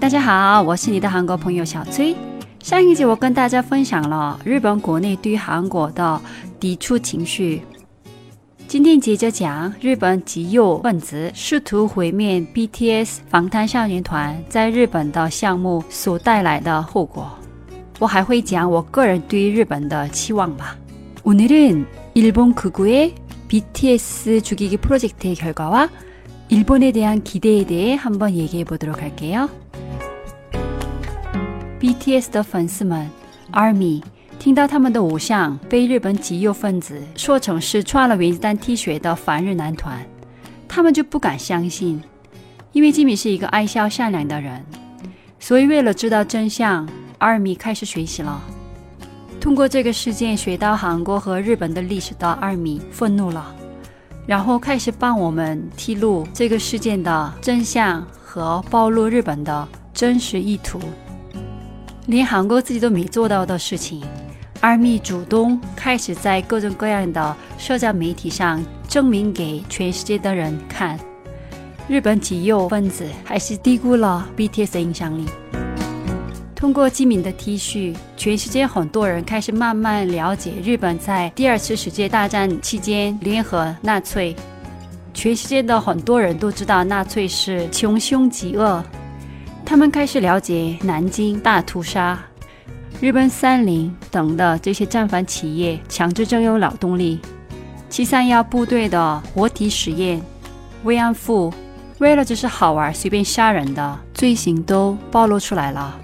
大家好，我是你的韩国朋友小崔。上一集我跟大家分享了日本国内对韩国的抵触情绪。今天接着讲日本极右分子试图毁灭 BTS 防弹少年团在日本的项目所带来的后果。我还会讲我个人对日本的期望吧。오늘은일본극우의 BTS 죽이기 프로젝트의 결과와 일본에 대한 기대에 대해 한번 얘기해 보도록 할게요. BTS 的粉丝们 ARMY 听到他们的偶像被日本极右分子说成是穿了原子弹 T 恤的反日男团，他们就不敢相信，因为吉米是一个爱笑善良的人，所以为了知道真相，ARMY 开始学习了。通过这个事件学到韩国和日本的历史的 ARMY 愤怒了，然后开始帮我们披露这个事件的真相和暴露日本的真实意图。连韩国自己都没做到的事情，ARMY 主动开始在各种各样的社交媒体上证明给全世界的人看，日本极右分子还是低估了 BTS 的影响力。通过基敏的 T 恤，全世界很多人开始慢慢了解日本在第二次世界大战期间联合纳粹。全世界的很多人都知道纳粹是穷凶极恶。他们开始了解南京大屠杀、日本三菱等的这些战犯企业强制征用劳动力、七三幺部队的活体实验、慰安妇为了只是好玩随便杀人的罪行都暴露出来了。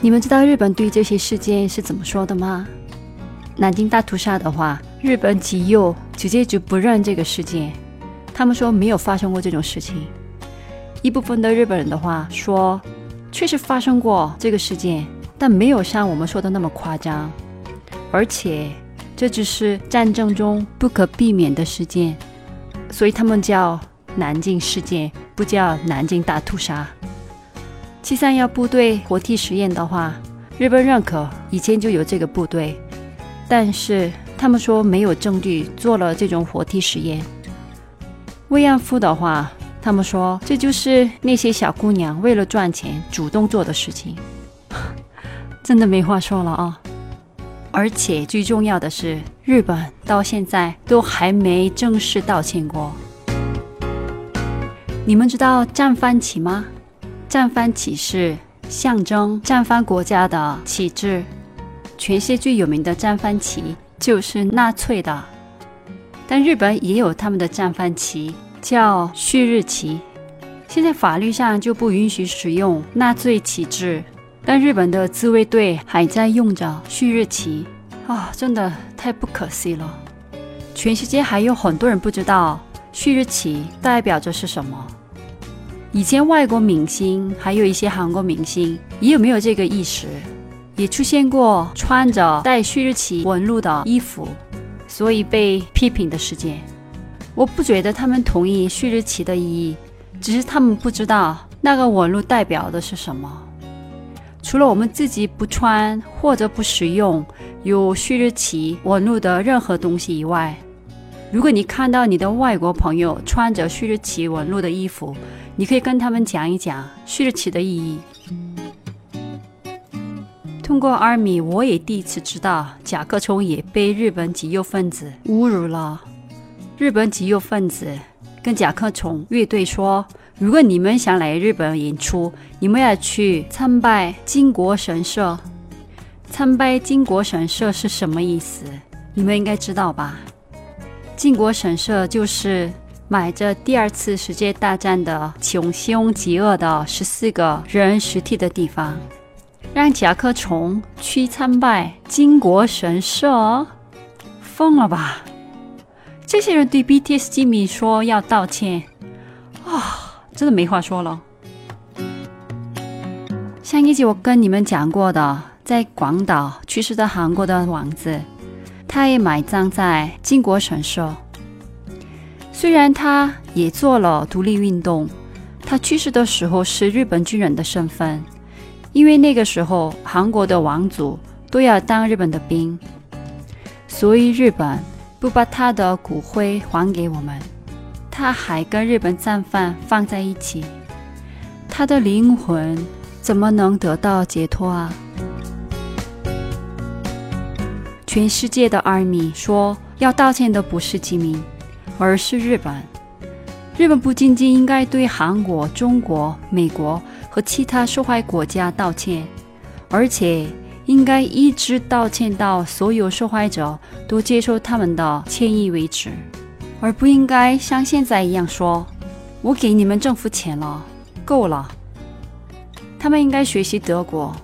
你们知道日本对这些事件是怎么说的吗？南京大屠杀的话，日本极右直接就不认这个事件，他们说没有发生过这种事情。一部分的日本人的话说，确实发生过这个事件，但没有像我们说的那么夸张，而且这只是战争中不可避免的事件，所以他们叫南京事件，不叫南京大屠杀。七三幺部队活体实验的话，日本认可以前就有这个部队，但是他们说没有证据做了这种活体实验。慰安妇的话。他们说，这就是那些小姑娘为了赚钱主动做的事情，真的没话说了啊！而且最重要的是，日本到现在都还没正式道歉过。你们知道战犯旗吗？战犯旗是象征战犯国家的旗帜，全世界最有名的战犯旗就是纳粹的，但日本也有他们的战犯旗。叫旭日旗，现在法律上就不允许使用纳粹旗帜，但日本的自卫队还在用着旭日旗啊，真的太不可思议了！全世界还有很多人不知道旭日旗代表着是什么。以前外国明星还有一些韩国明星也有没有这个意识，也出现过穿着带旭日旗纹路的衣服，所以被批评的事件。我不觉得他们同意旭日旗的意义，只是他们不知道那个纹路代表的是什么。除了我们自己不穿或者不使用有旭日旗纹路的任何东西以外，如果你看到你的外国朋友穿着旭日旗纹路的衣服，你可以跟他们讲一讲旭日旗的意义。通过 ARMY，我也第一次知道甲壳虫也被日本极右分子侮辱了。日本极右分子跟甲壳虫乐队说：“如果你们想来日本演出，你们要去参拜靖国神社。参拜靖国神社是什么意思？你们应该知道吧？靖国神社就是埋着第二次世界大战的穷凶极恶的十四个人尸体的地方。让甲壳虫去参拜靖国神社，疯了吧？”这些人对 BTS 吉米说要道歉啊，真的没话说了。上一集我跟你们讲过的，在广岛去世的韩国的王子，他也埋葬在靖国神社。虽然他也做了独立运动，他去世的时候是日本军人的身份，因为那个时候韩国的王族都要当日本的兵，所以日本。不把他的骨灰还给我们，他还跟日本战犯放在一起。他的灵魂怎么能得到解脱啊？全世界的 Army 说要道歉的不是吉民，而是日本。日本不仅仅应该对韩国、中国、美国和其他受害国家道歉，而且应该一直道歉到所有受害者都接受他们的歉意为止，而不应该像现在一样说：“我给你们政府钱了，够了。”他们应该学习德国，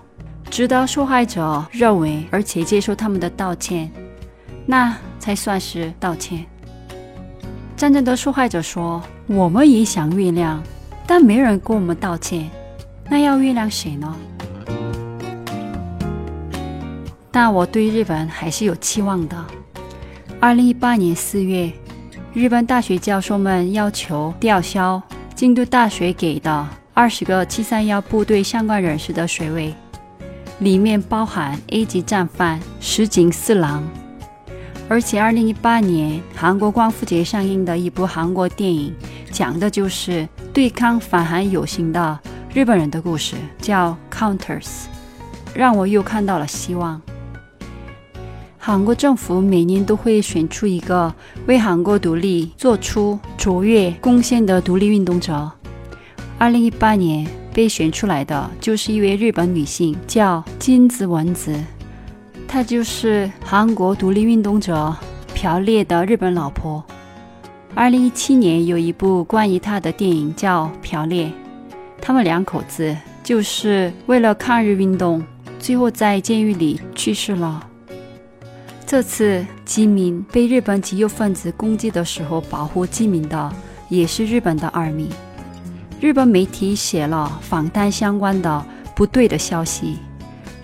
直到受害者认为，而且接受他们的道歉，那才算是道歉。战争的受害者说。我们也想原谅，但没人跟我们道歉，那要原谅谁呢？但我对日本还是有期望的。二零一八年四月，日本大学教授们要求吊销京都大学给的二十个七三幺部队相关人士的学位，里面包含 A 级战犯石井四郎。而且，二零一八年韩国光复节上映的一部韩国电影。讲的就是对抗反韩有心的日本人的故事，叫《Counters》，让我又看到了希望。韩国政府每年都会选出一个为韩国独立做出卓越贡献的独立运动者。二零一八年被选出来的就是一位日本女性，叫金子文子，她就是韩国独立运动者朴烈的日本老婆。二零一七年有一部关于她的电影叫《朴烈》，他们两口子就是为了抗日运动，最后在监狱里去世了。这次基民被日本极右分子攻击的时候，保护基民的也是日本的 army。日本媒体写了访谈相关的不对的消息，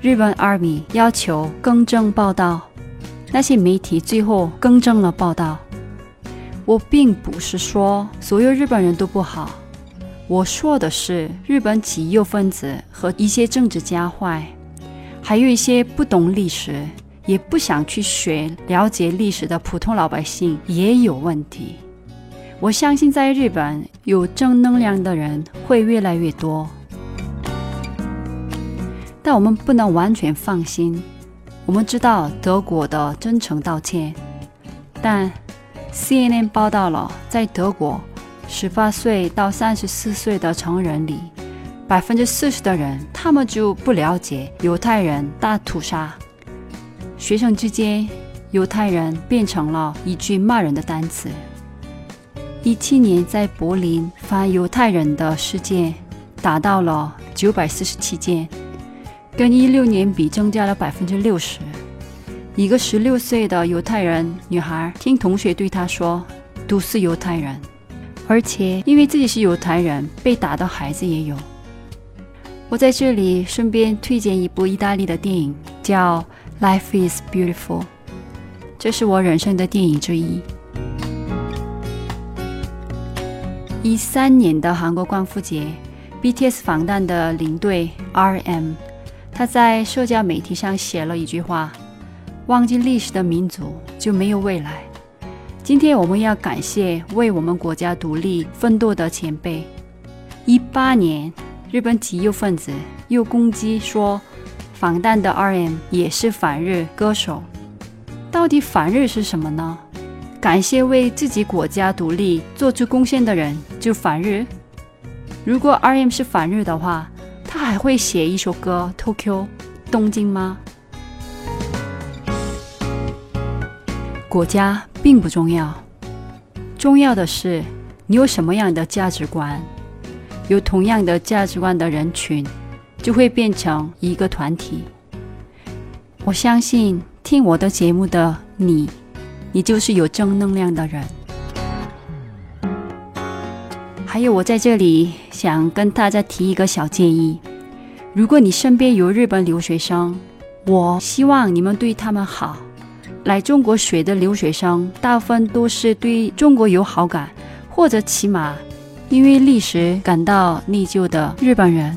日本 army 要求更正报道，那些媒体最后更正了报道。我并不是说所有日本人都不好，我说的是日本极右分子和一些政治家坏，还有一些不懂历史也不想去学了解历史的普通老百姓也有问题。我相信在日本有正能量的人会越来越多，但我们不能完全放心。我们知道德国的真诚道歉，但。CNN 报道了，在德国，十八岁到三十四岁的成人里，百分之四十的人他们就不了解犹太人大屠杀。学生之间，犹太人变成了一句骂人的单词。一七年在柏林反犹太人的事件达到了九百四十七件，跟一六年比增加了百分之六十。一个十六岁的犹太人女孩听同学对她说：“都是犹太人，而且因为自己是犹太人，被打的孩子也有。”我在这里顺便推荐一部意大利的电影，叫《Life Is Beautiful》，这是我人生的电影之一。一三年的韩国光复节，BTS 防弹的领队 RM，他在社交媒体上写了一句话。忘记历史的民族就没有未来。今天我们要感谢为我们国家独立奋斗的前辈。一八年，日本极右分子又攻击说，防弹的 RM 也是反日歌手。到底反日是什么呢？感谢为自己国家独立做出贡献的人就反日？如果 RM 是反日的话，他还会写一首歌《Tokyo》东京吗？国家并不重要，重要的是你有什么样的价值观。有同样的价值观的人群，就会变成一个团体。我相信听我的节目的你，你就是有正能量的人。还有，我在这里想跟大家提一个小建议：如果你身边有日本留学生，我希望你们对他们好。来中国学的留学生，大部分都是对中国有好感，或者起码因为历史感到内疚的日本人。